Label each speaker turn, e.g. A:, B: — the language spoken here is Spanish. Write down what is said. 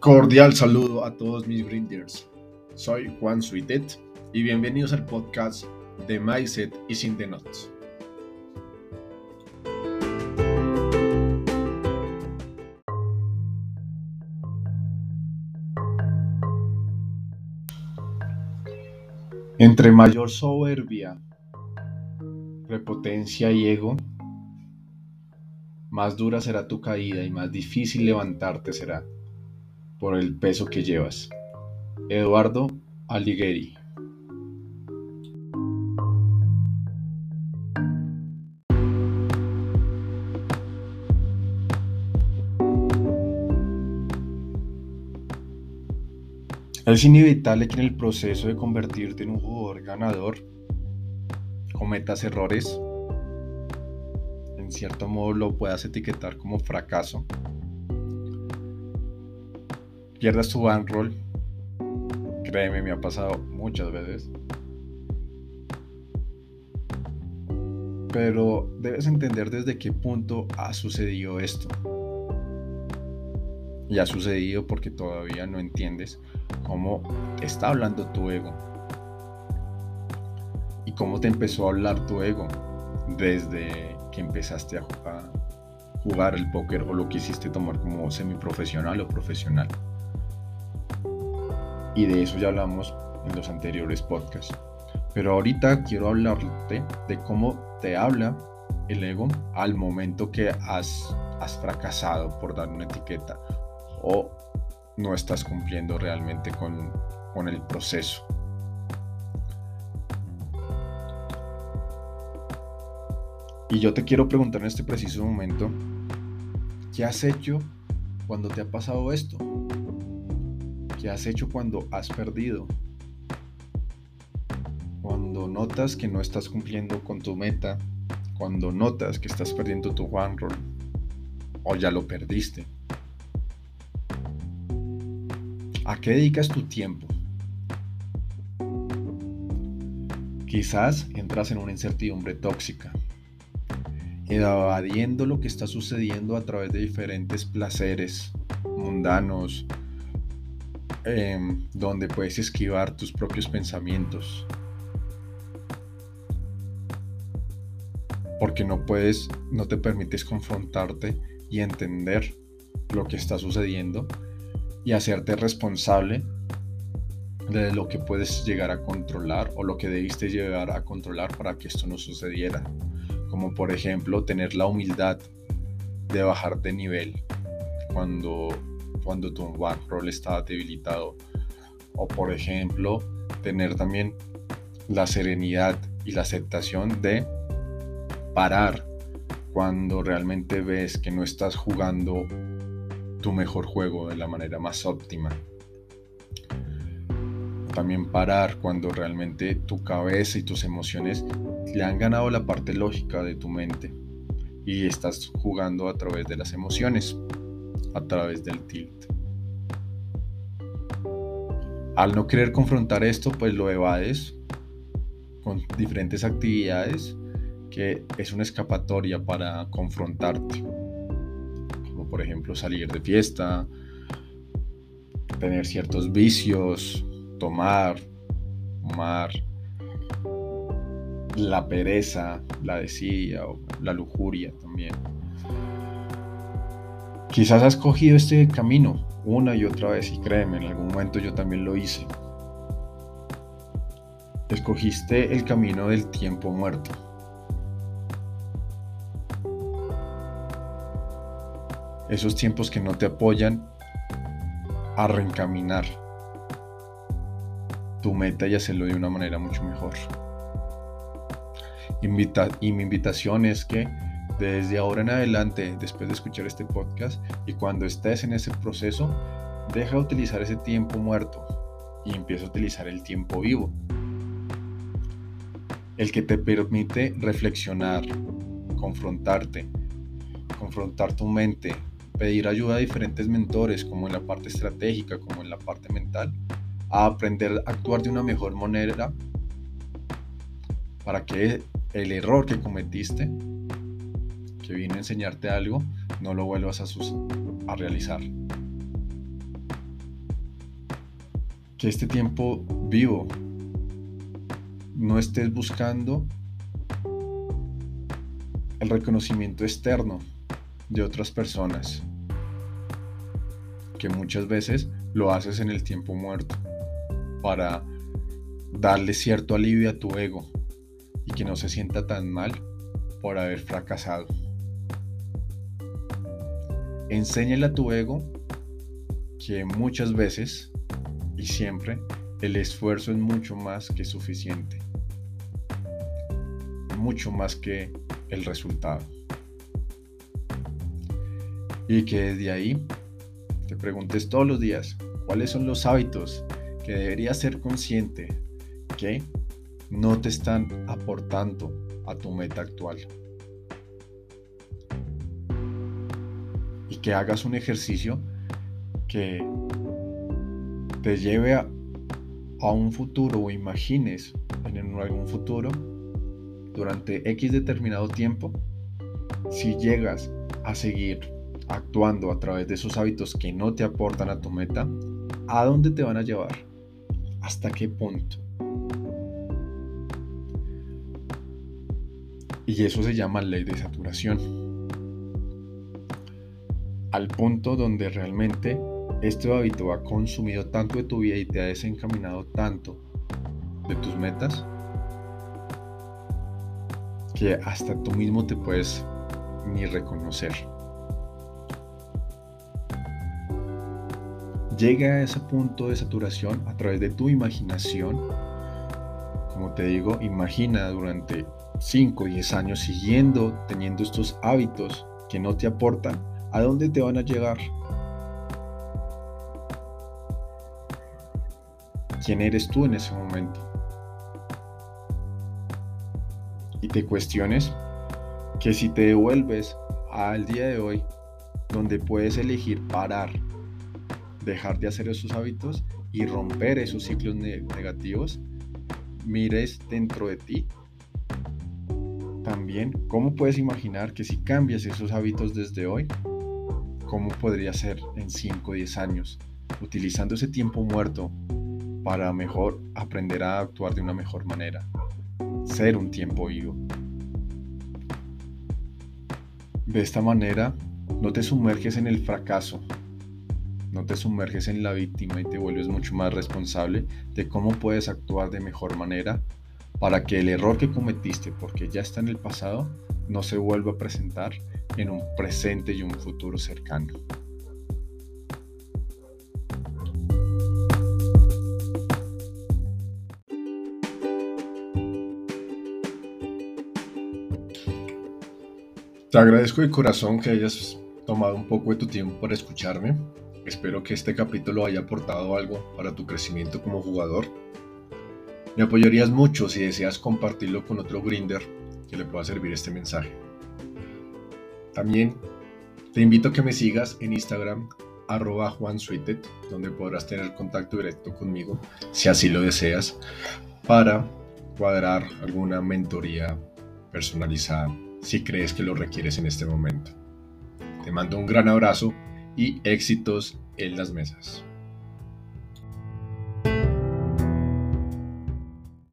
A: Cordial saludo a todos mis brinders. Soy Juan Suitet y bienvenidos al podcast de Mindset y Sin the Notes. Entre mayor soberbia, prepotencia y ego, más dura será tu caída y más difícil levantarte será por el peso que llevas. Eduardo Alighieri Es inevitable que en el proceso de convertirte en un jugador ganador cometas errores. En cierto modo lo puedas etiquetar como fracaso. Pierdas tu bankroll. Créeme, me ha pasado muchas veces. Pero debes entender desde qué punto ha sucedido esto. Y ha sucedido porque todavía no entiendes cómo está hablando tu ego. Y cómo te empezó a hablar tu ego desde que empezaste a jugar, el póker o lo quisiste tomar como semiprofesional o profesional. Y de eso ya hablamos en los anteriores podcasts. Pero ahorita quiero hablarte de cómo te habla el ego al momento que has, has fracasado por dar una etiqueta o no estás cumpliendo realmente con, con el proceso. Y yo te quiero preguntar en este preciso momento, ¿qué has hecho cuando te ha pasado esto? ¿Qué has hecho cuando has perdido? Cuando notas que no estás cumpliendo con tu meta, cuando notas que estás perdiendo tu one roll o ya lo perdiste. ¿A qué dedicas tu tiempo? Quizás entras en una incertidumbre tóxica, evadiendo lo que está sucediendo a través de diferentes placeres mundanos, em, donde puedes esquivar tus propios pensamientos. Porque no puedes, no te permites confrontarte y entender lo que está sucediendo y hacerte responsable de lo que puedes llegar a controlar o lo que debiste llegar a controlar para que esto no sucediera. Como por ejemplo tener la humildad de bajar de nivel cuando, cuando tu bankroll está debilitado. O por ejemplo tener también la serenidad y la aceptación de parar cuando realmente ves que no estás jugando tu mejor juego de la manera más óptima. También parar cuando realmente tu cabeza y tus emociones le han ganado la parte lógica de tu mente y estás jugando a través de las emociones, a través del tilt. Al no querer confrontar esto, pues lo evades con diferentes actividades que es una escapatoria para confrontarte por ejemplo salir de fiesta, tener ciertos vicios, tomar, fumar, la pereza, la desidia o la lujuria también. Quizás has cogido este camino una y otra vez y créeme, en algún momento yo también lo hice. Escogiste el camino del tiempo muerto esos tiempos que no te apoyan a reencaminar tu meta y hacerlo de una manera mucho mejor. Y mi invitación es que desde ahora en adelante, después de escuchar este podcast y cuando estés en ese proceso, deja de utilizar ese tiempo muerto y empieza a utilizar el tiempo vivo. El que te permite reflexionar, confrontarte, confrontar tu mente, pedir ayuda a diferentes mentores, como en la parte estratégica, como en la parte mental, a aprender a actuar de una mejor manera para que el error que cometiste, que vino a enseñarte algo, no lo vuelvas a, a realizar. que este tiempo vivo no estés buscando el reconocimiento externo de otras personas, que muchas veces lo haces en el tiempo muerto para darle cierto alivio a tu ego y que no se sienta tan mal por haber fracasado. Enséñale a tu ego que muchas veces y siempre el esfuerzo es mucho más que suficiente. Mucho más que el resultado. Y que desde ahí te preguntes todos los días cuáles son los hábitos que deberías ser consciente que no te están aportando a tu meta actual. Que hagas un ejercicio que te lleve a, un futuro o imagines en algún futuro durante X determinado tiempo, si llegas a seguir actuando a través de esos hábitos que no te aportan a tu meta, ¿a dónde te van a llevar? ¿Hasta qué punto? Y eso se llama ley de saturación. Al punto donde realmente este hábito ha consumido tanto de tu vida y te ha desencaminado tanto de tus metas que hasta tú mismo te puedes ni reconocer. Llega a ese punto de saturación a través de tu imaginación. Como te digo, imagina durante 5 o 10 años siguiendo teniendo estos hábitos que no te aportan, ¿a dónde te van a llegar? ¿Quién eres tú en ese momento? y te cuestiones que si te devuelves al día de hoy, donde puedes elegir parar, dejar de hacer esos hábitos y romper esos ciclos negativos, mires dentro de ti también cómo puedes imaginar que si cambias esos hábitos desde hoy, cómo podría ser en 5 o 10 años, utilizando ese tiempo muerto para mejor aprender a actuar de una mejor manera ser un tiempo vivo. De esta manera, no te sumerges en el fracaso, no te sumerges en la víctima y te vuelves mucho más responsable de cómo puedes actuar de mejor manera para que el error que cometiste, porque ya está en el pasado, no se vuelva a presentar en un presente y un futuro cercano. Te agradezco de corazón que hayas tomado un poco de tu tiempo para escucharme. Espero que este capítulo haya aportado algo para tu crecimiento como jugador. Me apoyarías mucho si deseas compartirlo con otro grinder que le pueda servir este mensaje. También te invito a que me sigas en Instagram arroba donde podrás tener contacto directo conmigo si así lo deseas para cuadrar alguna mentoría personalizada si crees que lo requieres en este momento. Te mando un gran abrazo y éxitos en las mesas.